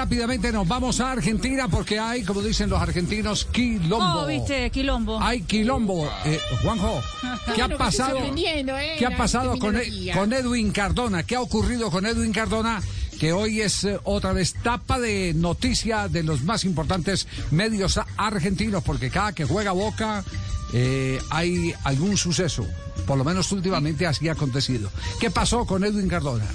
Rápidamente nos vamos a Argentina porque hay, como dicen los argentinos, quilombo. Oh, viste, quilombo. Hay quilombo. Eh, Juanjo, ¿qué ha pasado? eh, ¿Qué ha pasado con, E- con Edwin Cardona? ¿Qué ha ocurrido con Edwin Cardona? Que hoy es eh, otra vez tapa de noticia de los más importantes medios argentinos, porque cada que juega Boca eh, hay algún suceso. Por lo menos últimamente así ha acontecido. ¿Qué pasó con Edwin Cardona?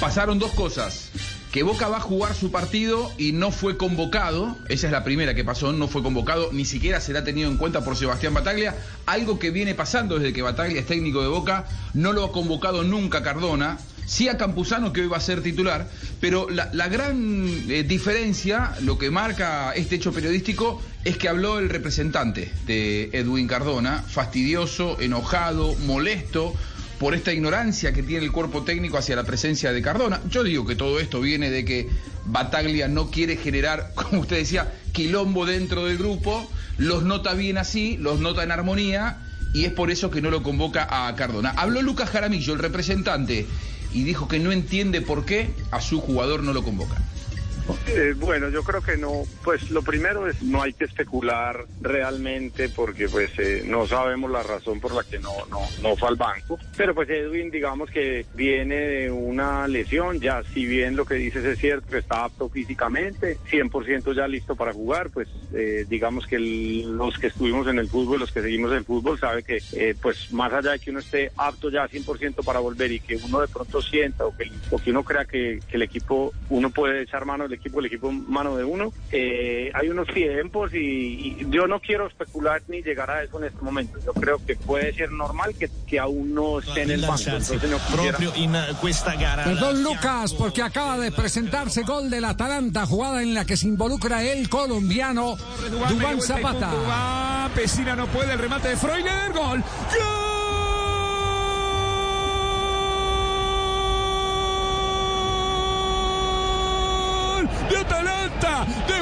pasaron dos cosas. Que Boca va a jugar su partido y no fue convocado. Esa es la primera que pasó, no fue convocado, ni siquiera será tenido en cuenta por Sebastián Bataglia. Algo que viene pasando desde que Bataglia es técnico de Boca, no lo ha convocado nunca Cardona. Sí a Campuzano, que hoy va a ser titular, pero la, gran eh, diferencia, lo que marca este hecho periodístico, es que habló el representante de Edwin Cardona, fastidioso, enojado, molesto, por esta ignorancia que tiene el cuerpo técnico hacia la presencia de Cardona. Yo digo que todo esto viene de que Bataglia no quiere generar, como usted decía, quilombo dentro del grupo, los nota bien así, los nota en armonía, y es por eso que no lo convoca a Cardona. Habló Lucas Jaramillo, el representante, y dijo que no entiende por qué a su jugador no lo convoca. Eh, bueno, yo creo que no, pues lo primero es no hay que especular realmente porque pues eh, no sabemos la razón por la que no, no, no fue al banco, pero pues Edwin digamos que viene de una lesión, ya si bien lo que dices es cierto está apto físicamente, 100% ya listo para jugar, pues eh, digamos que los que estuvimos en el fútbol, los que seguimos el fútbol, sabe que eh, pues más allá de que uno esté apto ya 100% para volver y que uno de pronto sienta o que, o que uno crea que, que el equipo, uno puede echar mano del equipo, el equipo mano de uno, eh, hay unos tiempos y, y yo no quiero especular ni llegar a eso en este momento. Yo creo que puede ser normal que, que aún no esté en el banco. Entonces no proprio in questa gara. Perdón, Lucas, porque acaba de presentarse gol del Atalanta, jugada en la que se involucra el colombiano Dubán Zapata. Pesina no puede, el remate de Freuler, gol. ¡Gol!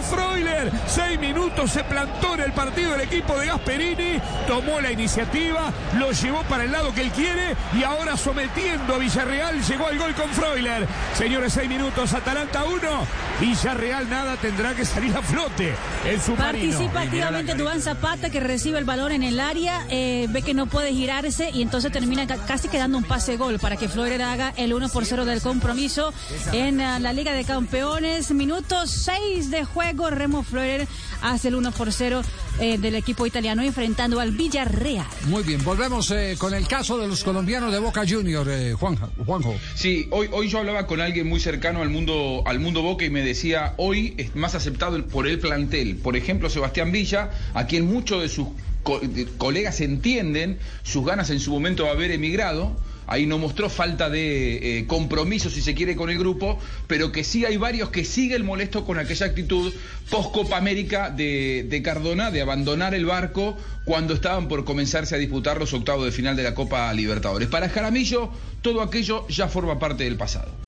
Freuler. Seis minutos se plantó en el partido el equipo de Gasperini. Tomó la iniciativa, lo llevó para el lado que él quiere y ahora sometiendo a Villarreal llegó al gol con Freuler. Señores, seis minutos, Atalanta uno. Villarreal nada tendrá que salir a flote. El submarino. Participa Y mira la activamente carita. Dubán Zapata que recibe el balón en el área, eh, ve que no puede girarse y entonces termina ca- casi quedando un pase gol para que Flores haga el 1 por 0 del compromiso en ah, la Liga de Campeones. Minuto 6 de juego, Remo Flores hace el 1 por 0 eh, del equipo italiano enfrentando al Villarreal. Muy bien, volvemos eh, con el caso de los colombianos de Boca Junior, eh, Juanja- Juanjo. Sí, hoy, hoy yo hablaba con alguien muy cercano al mundo, al mundo Boca y me decía, hoy es más aceptado por el plantel. Por ejemplo, Sebastián Villa, a quien muchos de sus co- colegas entienden sus ganas en su momento de haber emigrado. Ahí no mostró falta de eh, compromiso, si se quiere, con el grupo, pero que sí hay varios que siguen molesto con aquella actitud post-Copa América de, de Cardona, de abandonar el barco cuando estaban por comenzarse a disputar los octavos de final de la Copa Libertadores. Para Jaramillo, todo aquello ya forma parte del pasado.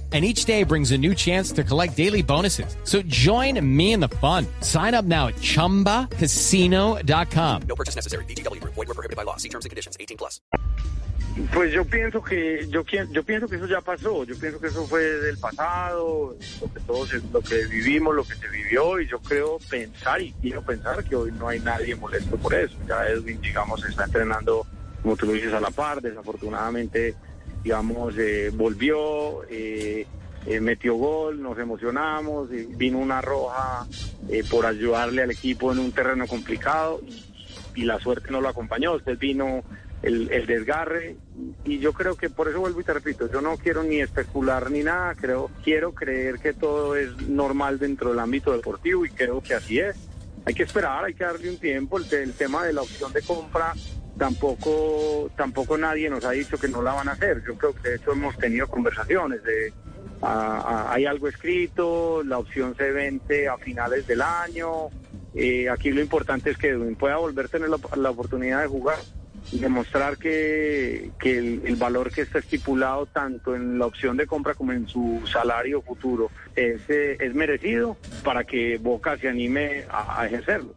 And each day brings a new chance to collect daily bonuses. So join me in the fun. Sign up now at chumbacasino.com. No purchase necessary. Group. Void were prohibited by law. See terms and conditions. 18 plus. Pues yo pienso que yo yo pienso que eso ya pasó, yo pienso que eso fue del pasado, lo que todos lo que vivimos, lo que se vivió y yo creo pensar y quiero pensar que hoy no hay nadie molesto por eso. Ya Edwin digamos está entrenando como tú lo dices a la par, desafortunadamente digamos eh, volvió eh, eh, metió gol, nos emocionamos, y vino una roja eh, por ayudarle al equipo en un terreno complicado y, la suerte no lo acompañó. Usted vino el, el desgarre y yo creo que por eso vuelvo y te repito, yo no quiero ni especular ni nada, creo quiero creer que todo es normal dentro del ámbito deportivo y creo que así es. Hay que esperar, hay que darle un tiempo, el tema de la opción de compra tampoco tampoco nadie nos ha dicho que no la van a hacer. Yo creo que de hecho hemos tenido conversaciones de hay algo escrito, la opción se vence a finales del año. Eh, aquí lo importante es que Edwin pueda volver a tener la, oportunidad de jugar y demostrar que, que el, valor que está estipulado tanto en la opción de compra como en su salario futuro es, eh, es merecido para que Boca se anime a ejercerlo.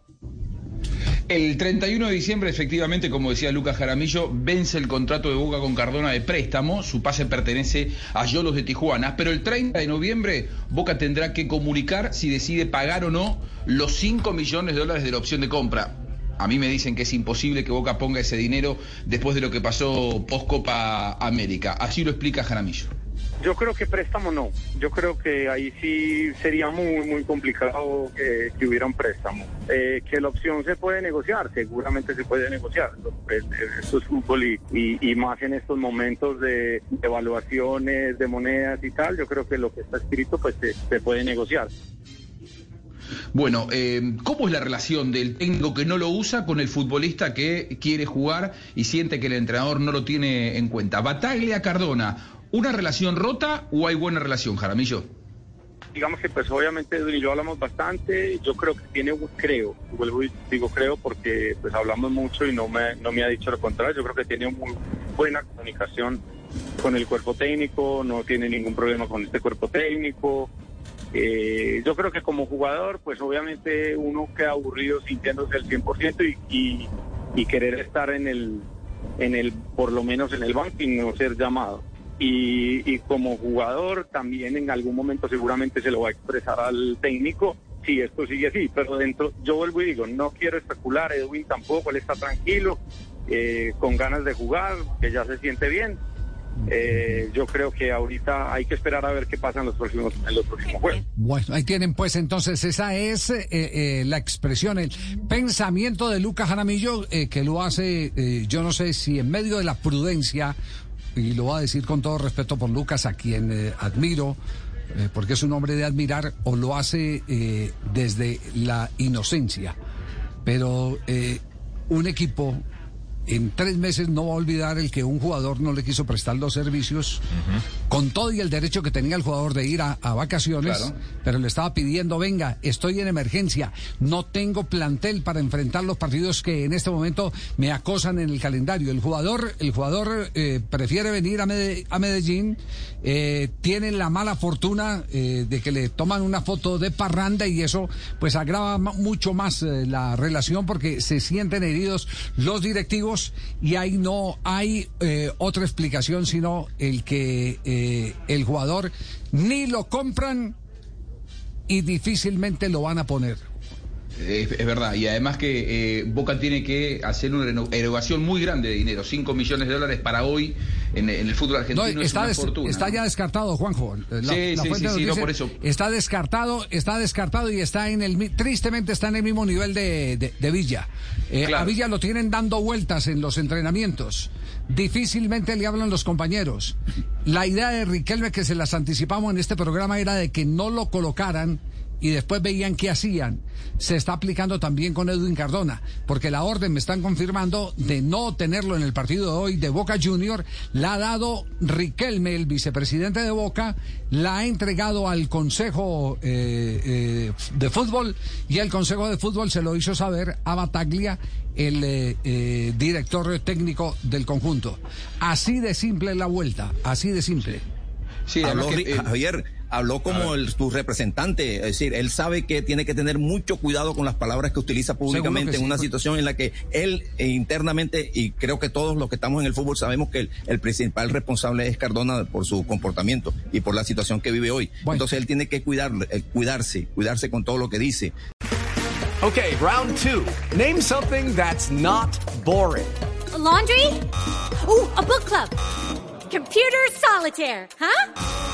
El 31 de diciembre, efectivamente, como decía Lucas Jaramillo, vence el contrato de Boca con Cardona de préstamo. Su pase pertenece a Yolos de Tijuana. Pero el 30 de noviembre, Boca tendrá que comunicar si decide pagar o no los 5 millones de dólares de la opción de compra. A mí me dicen que es imposible que Boca ponga ese dinero después de lo que pasó post Copa América. Así lo explica Jaramillo. Yo creo que préstamo no. Yo creo que ahí sí sería muy, muy complicado que, que hubiera un préstamo. Eh, que la opción se puede negociar, seguramente se puede negociar. Pues, eh, Esto es fútbol y, y- más en estos momentos de evaluaciones de monedas y tal, yo creo que lo que está escrito pues se, se puede negociar. Bueno, eh, ¿cómo es la relación del técnico que no lo usa con el futbolista que quiere jugar y siente que el entrenador no lo tiene en cuenta? Bataglia Cardona, ¿una relación rota o hay buena relación, Jaramillo? digamos que pues obviamente Edwin y yo hablamos bastante, yo creo que tiene creo, vuelvo y digo creo porque pues hablamos mucho y no me, no me ha dicho lo contrario, yo creo que tiene muy buena comunicación con el cuerpo técnico, no tiene ningún problema con este cuerpo técnico. Eh, yo creo que como jugador, pues obviamente uno queda aburrido sintiéndose al 100% y, y, y querer estar en el, en el, por lo menos en el banco y no ser llamado. Y, como jugador también en algún momento seguramente se lo va a expresar al técnico si esto sigue así, pero dentro, yo vuelvo y digo, no quiero especular, Edwin tampoco, él está tranquilo, eh, con ganas de jugar, que ya se siente bien. Eh, yo creo que ahorita hay que esperar a ver qué pasa en los próximos, los próximos juegos. Bueno, ahí tienen pues entonces esa es eh, eh, la expresión, el pensamiento de Lucas Jaramillo eh, que lo hace, eh, yo no sé si en medio de la prudencia, y lo voy a decir con todo respeto por Lucas, a quien eh, admiro, eh, porque es un hombre de admirar, o lo hace eh, desde la inocencia. Pero un equipo en tres meses no va a olvidar el que un jugador no le quiso prestar los servicios con todo y el derecho que tenía el jugador de ir a, a vacaciones, Claro. pero le estaba pidiendo, venga, estoy en emergencia, no tengo plantel para enfrentar los partidos que en este momento me acosan en el calendario. El jugador, el jugador eh, prefiere venir a, Mede- a Medellín, eh, tiene la mala fortuna eh, de que le toman una foto de parranda y eso pues agrava mucho más la relación porque se sienten heridos los directivos y ahí no hay eh, otra explicación sino el que eh, el jugador ni lo compran y difícilmente lo van a poner. Es, es verdad, y además que eh, Boca tiene que hacer una erogación muy grande de dinero, 5 millones de dólares para hoy en, en el fútbol No, argentino es está, una des- fortuna. está ya descartado, Juanjo. La, Sí, la sí, sí, sí, no, por eso. Está descartado, está descartado y está en el tristemente está en el mismo nivel de, de- de Villa. Eh, Claro. A Villa lo tienen dando vueltas en los entrenamientos. Difícilmente le hablan los compañeros. La idea de Riquelme que se las anticipamos en este programa era de que no lo colocaran y después veían qué hacían. Se está aplicando también con Edwin Cardona, porque la orden me están confirmando de no tenerlo en el partido de hoy de Boca Junior, la ha dado Riquelme, el vicepresidente de Boca, la ha entregado al Consejo eh, eh, de Fútbol y el Consejo de Fútbol se lo hizo saber a Bataglia, el eh, eh, director técnico del conjunto. Así de simple la vuelta, así de simple. Sí, habló, que, eh, Javier, habló como el, tu representante, es decir, él sabe que tiene que tener mucho cuidado con las palabras que utiliza públicamente que en sí, una situación en la que él eh, internamente, y creo que todos los que estamos en el fútbol sabemos que el, el principal responsable es Cardona por su comportamiento y por la situación que vive hoy. Bueno. Entonces él tiene que cuidar, eh, cuidarse, cuidarse con todo lo que dice. Okay, round two. Name something that's not boring. laundry? Ooh, a book club. Computer solitaire, huh?